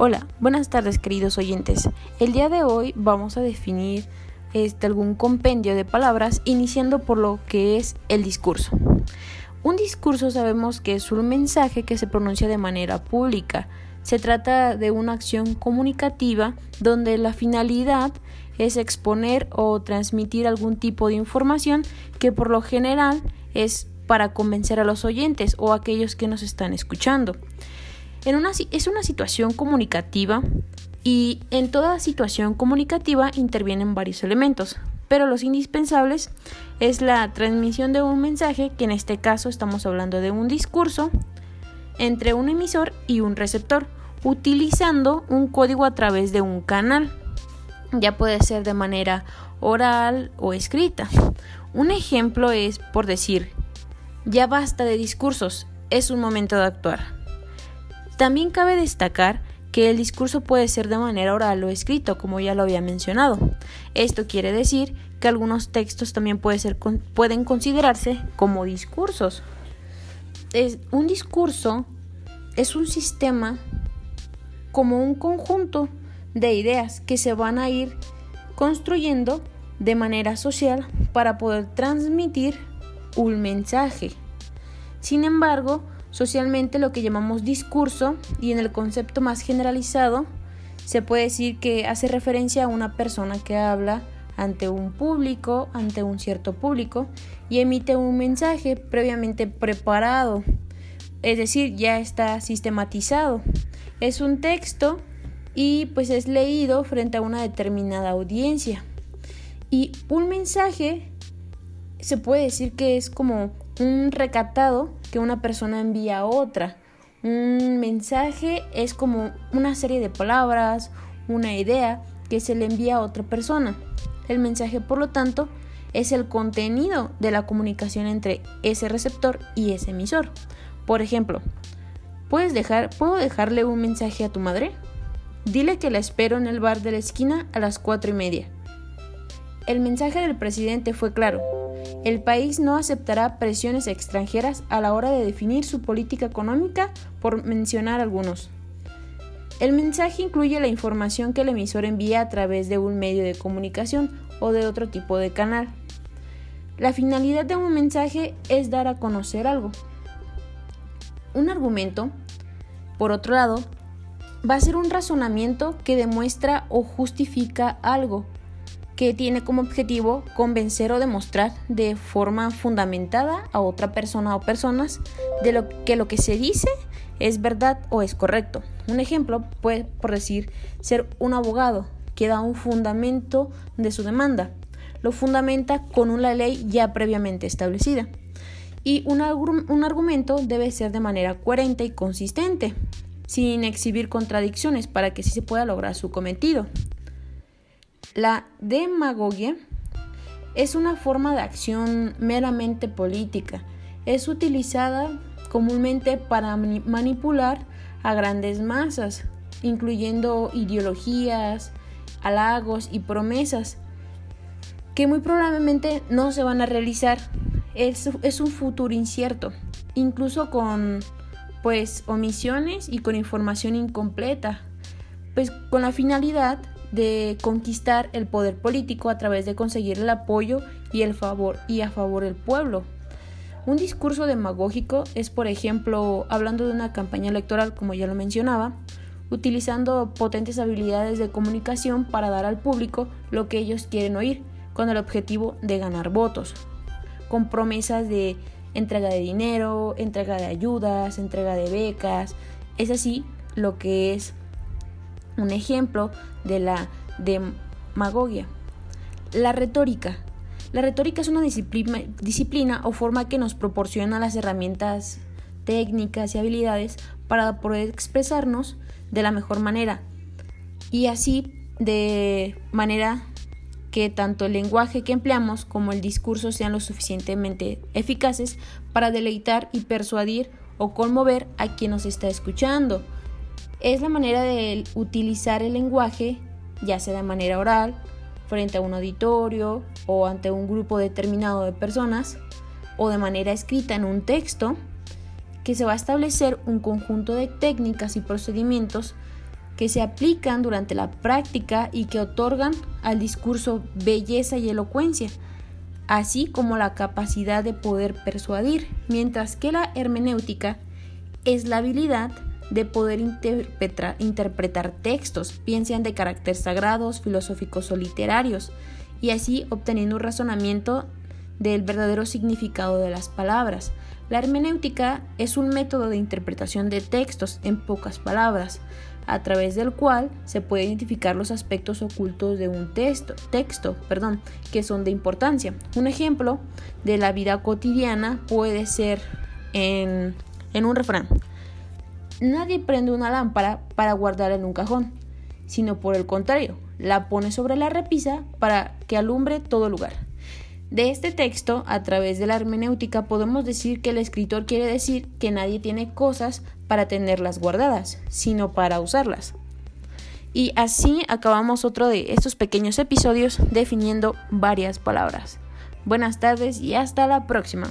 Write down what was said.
Hola, buenas tardes queridos oyentes. El día de hoy vamos a definir este, algún compendio de palabras iniciando por lo que es el discurso. Un discurso sabemos que es un mensaje que se pronuncia de manera pública. Se trata de una acción comunicativa donde la finalidad es exponer o transmitir algún tipo de información que por lo general es para convencer a los oyentes o aquellos que nos están escuchando es una situación comunicativa y en toda situación comunicativa intervienen varios elementos, pero los indispensables es la transmisión de un mensaje, que en este caso estamos hablando de un discurso, entre un emisor y un receptor, utilizando un código a través de un canal. Ya puede ser de manera oral o escrita. Un ejemplo es por decir, ya basta de discursos, es un momento de actuar. También cabe destacar que el discurso puede ser de manera oral o escrito, como ya lo había mencionado. Esto quiere decir que algunos textos también pueden considerarse como discursos. Un discurso es un sistema como un conjunto de ideas que se van a ir construyendo de manera social para poder transmitir un mensaje. Sin embargo, Socialmente lo que llamamos discurso y en el concepto más generalizado se puede decir que hace referencia a una persona que habla ante un público, ante un cierto público y emite un mensaje previamente preparado, es decir, ya está sistematizado. Es un texto y pues es leído frente a una determinada audiencia. Y un mensaje se puede decir que es como un recatado que una persona envía a otra. Un mensaje es como una serie de palabras, una idea que se le envía a otra persona. El mensaje, por lo tanto, es el contenido de la comunicación entre ese receptor y ese emisor. Por ejemplo, ¿puedes dejar, ¿puedo dejarle un mensaje a tu madre? Dile que la espero en el bar de la esquina a las cuatro y media. El mensaje del presidente fue claro. El país no aceptará presiones extranjeras a la hora de definir su política económica, por mencionar algunos. El mensaje incluye la información que el emisor envía a través de un medio de comunicación o de otro tipo de canal. La finalidad de un mensaje es dar a conocer algo. Un argumento, por otro lado, va a ser un razonamiento que demuestra o justifica algo que tiene como objetivo convencer o demostrar de forma fundamentada a otra persona o personas de lo que lo que se dice es verdad o es correcto. Un ejemplo puede, por decir, ser un abogado que da un fundamento de su demanda. Lo fundamenta con una ley ya previamente establecida. Y un, un argumento debe ser de manera coherente y consistente, sin exhibir contradicciones para que sí se pueda lograr su cometido. La demagogia es una forma de acción meramente política. Es utilizada comúnmente para manipular a grandes masas, incluyendo ideologías, halagos y promesas que muy probablemente no se van a realizar. Es, un futuro incierto, incluso con pues omisiones y con información incompleta, pues con la finalidad de conquistar el poder político a través de conseguir el apoyo y el favor y a favor del pueblo. Un discurso demagógico es, por ejemplo, hablando de una campaña electoral, como ya lo mencionaba, utilizando potentes habilidades de comunicación para dar al público lo que ellos quieren oír, con el objetivo de ganar votos, con promesas de entrega de dinero, entrega de ayudas, entrega de becas, es así lo que es un ejemplo de la demagogia. La retórica. La retórica es una disciplina, disciplina o forma que nos proporciona las herramientas técnicas y habilidades para poder expresarnos de la mejor manera y así de manera que tanto el lenguaje que empleamos como el discurso sean lo suficientemente eficaces para deleitar y persuadir o conmover a quien nos está escuchando es la manera de utilizar el lenguaje, ya sea de manera oral, frente a un auditorio o ante un grupo determinado de personas, o de manera escrita en un texto, que se va a establecer un conjunto de técnicas y procedimientos que se aplican durante la práctica y que otorgan al discurso belleza y elocuencia, así como la capacidad de poder persuadir, mientras que la hermenéutica es la habilidad de poder interpretar, textos, bien de carácter sagrados, filosóficos o literarios, y así obteniendo un razonamiento del verdadero significado de las palabras. La hermenéutica es un método de interpretación de textos en pocas palabras, a través del cual se puede identificar los aspectos ocultos de un texto, texto perdón, que son de importancia. Un ejemplo de la vida cotidiana puede ser en, en un refrán. Nadie prende una lámpara para guardarla en un cajón, sino por el contrario, la pone sobre la repisa para que alumbre todo lugar. De este texto, a través de la hermenéutica, podemos decir que el escritor quiere decir que nadie tiene cosas para tenerlas guardadas, sino para usarlas. Y así acabamos otro de estos pequeños episodios definiendo varias palabras. Buenas tardes y hasta la próxima.